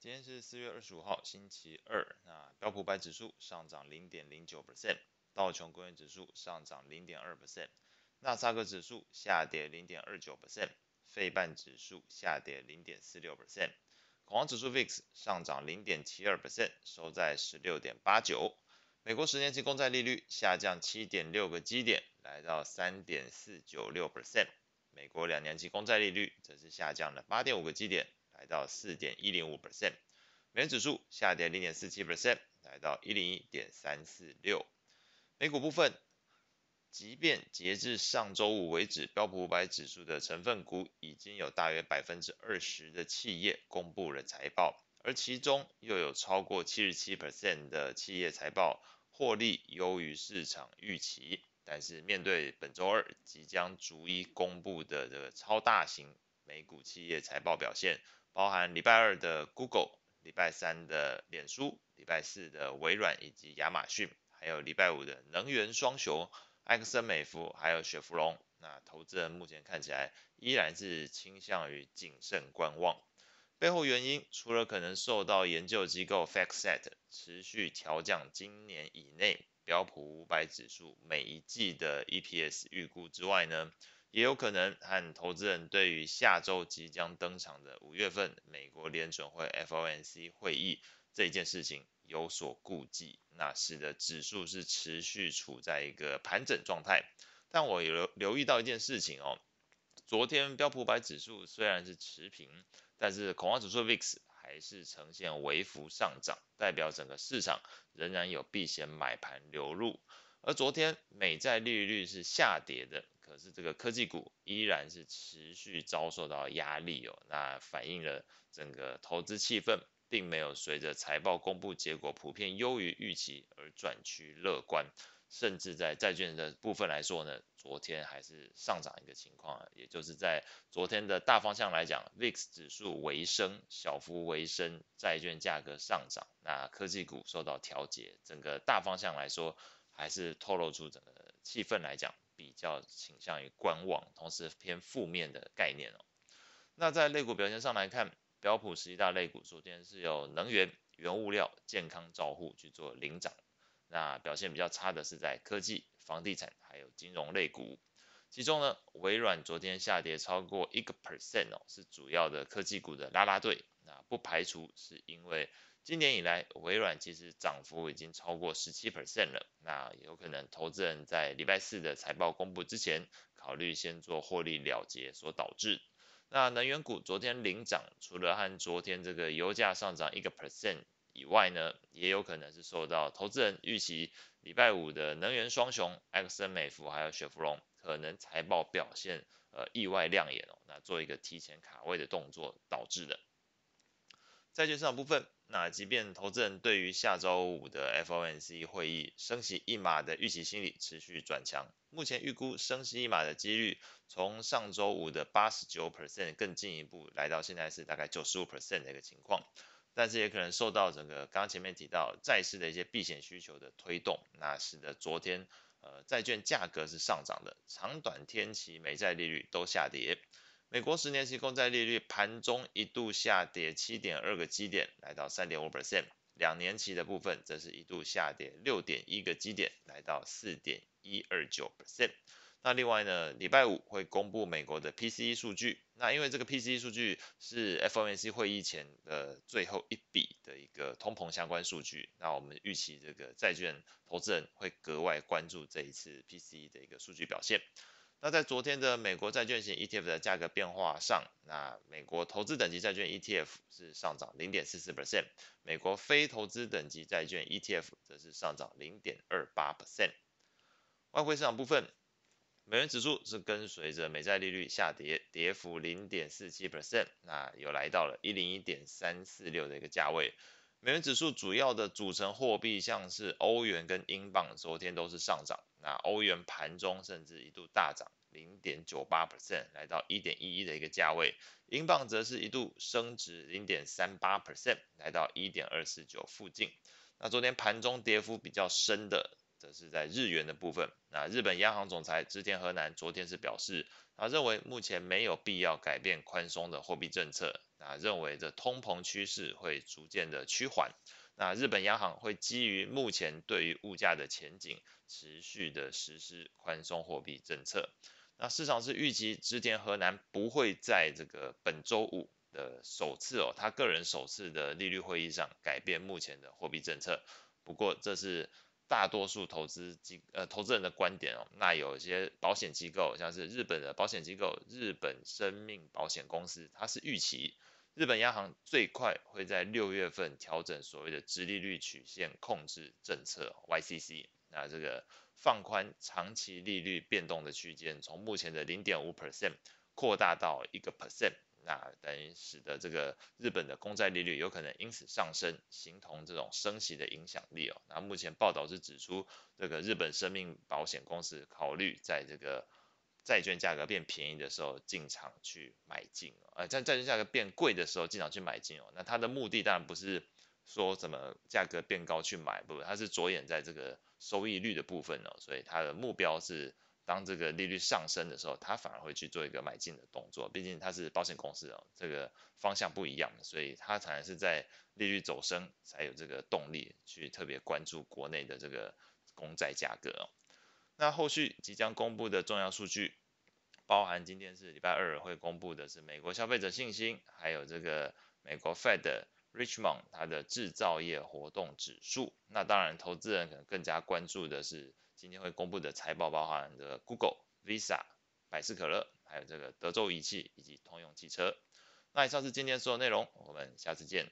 今天是四月二十五号，星期二。那标普五百指数上涨零点零九 percent，道琼工业指数上涨零点二 percent，纳斯达克指数下跌零点二九 percent，费半指数下跌零点四六 percent，恐慌指数 VIX 上涨零点七二 percent，收在十六点八九。美国十年期公债利率下降七点六个基点，来到三点四九六 percent。美国两年期公债利率则是下降了八点五个基点。来到四点一零五 percent，美元指数下跌零点四七 percent，来到一零一点三四六。美股部分，即便截至上周五为止，标普五百指数的成分股已经有大约百分之二十的企业公布了财报，而其中又有超过七十七 percent 的企业财报获利优于市场预期。但是面对本周二即将逐一公布的这个超大型美股企业财报表现。包含礼拜二的 Google、礼拜三的脸书、礼拜四的微软以及亚马逊，还有礼拜五的能源双雄埃克森美孚还有雪佛龙。那投资人目前看起来依然是倾向于谨慎观望。背后原因除了可能受到研究机构 FactSet 持续调降今年以内标普五百指数每一季的 EPS 预估之外呢，也有可能和投资人对于下周即将登场的五月份美国联准会 FOMC 会议这件事情有所顾忌，那使得指数是持续处在一个盘整状态。但我有留，留意到一件事情哦，昨天标普百指数虽然是持平，但是恐慌指数 VIX 还是呈现微幅上涨，代表整个市场仍然有避险买盘流入。而昨天美债利率是下跌的。可是这个科技股依然是持续遭受到压力哦，那反映了整个投资气氛并没有随着财报公布结果普遍优于预期而转趋乐观，甚至在债券的部分来说呢，昨天还是上涨一个情况，也就是在昨天的大方向来讲，VIX 指数微升，小幅微升，债券价格上涨，那科技股受到调节，整个大方向来说还是透露出整个气氛来讲。比较倾向于观望，同时偏负面的概念哦。那在类股表现上来看，标普十一大类股昨天是由能源、原物料、健康照护去做领涨。那表现比较差的是在科技、房地产还有金融类股。其中呢，微软昨天下跌超过一个 percent 哦，是主要的科技股的拉拉队。不排除是因为。今年以来，微软其实涨幅已经超过十七 percent 了。那有可能投资人在礼拜四的财报公布之前，考虑先做获利了结所导致。那能源股昨天领涨，除了和昨天这个油价上涨一个 percent 以外呢，也有可能是受到投资人预期礼拜五的能源双雄埃克森美孚还有雪佛龙可能财报表现呃意外亮眼哦，那做一个提前卡位的动作导致的。债券市场部分。那即便投资人对于下周五的 FOMC 会议升息一码的预期心理持续转强，目前预估升息一码的几率从上周五的八十九 percent 更进一步来到现在是大概九十五 percent 的一个情况，但是也可能受到整个刚刚前面提到债市的一些避险需求的推动，那使得昨天呃债券价格是上涨的，长短天期美债利率都下跌。美国十年期公债利率盘中一度下跌七点二个基点，来到三点五 percent；两年期的部分则是一度下跌六点一个基点，来到四点一二九 percent。那另外呢，礼拜五会公布美国的 PCE 数据，那因为这个 PCE 数据是 FOMC 会议前的最后一笔的一个通膨相关数据，那我们预期这个债券投资人会格外关注这一次 PCE 的一个数据表现。那在昨天的美国债券型 ETF 的价格变化上，那美国投资等级债券 ETF 是上涨零点四四 percent，美国非投资等级债券 ETF 则是上涨零点二八 percent。外汇市场部分，美元指数是跟随着美债利率下跌，跌幅零点四七 percent，那又来到了一零一点三四六的一个价位。美元指数主要的组成货币像是欧元跟英镑，昨天都是上涨。那欧元盘中甚至一度大涨零点九八 percent，来到一点一一的一个价位。英镑则是一度升值零点三八 percent，来到一点二四九附近。那昨天盘中跌幅比较深的，则是在日元的部分。那日本央行总裁植田和男昨天是表示，他认为目前没有必要改变宽松的货币政策。那认为这通膨趋势会逐渐的趋缓。那日本央行会基于目前对于物价的前景，持续的实施宽松货币政策。那市场是预期植田和男不会在这个本周五的首次哦，他个人首次的利率会议上改变目前的货币政策。不过这是大多数投资机呃投资人的观点哦。那有些保险机构，像是日本的保险机构日本生命保险公司，它是预期。日本央行最快会在六月份调整所谓的直利率曲线控制政策 YCC，那这个放宽长期利率变动的区间，从目前的零点五 percent 扩大到一个 percent，那等于使得这个日本的公债利率有可能因此上升，形同这种升息的影响力哦。那目前报道是指出，这个日本生命保险公司考虑在这个。债券价格变便宜的时候进场去买进，呃，在债券价格变贵的时候进场去买进哦。那它的目的当然不是说怎么价格变高去买，不，它是着眼在这个收益率的部分哦。所以它的目标是当这个利率上升的时候，它反而会去做一个买进的动作。毕竟它是保险公司哦，这个方向不一样，所以它才是在利率走升才有这个动力去特别关注国内的这个公债价格哦。那后续即将公布的重要数据，包含今天是礼拜二会公布的是美国消费者信心，还有这个美国 Fed Richmond 它的制造业活动指数。那当然，投资人可能更加关注的是今天会公布的财报，包含的 Google、Visa、百事可乐，还有这个德州仪器以及通用汽车。那以上是今天所有内容，我们下次见。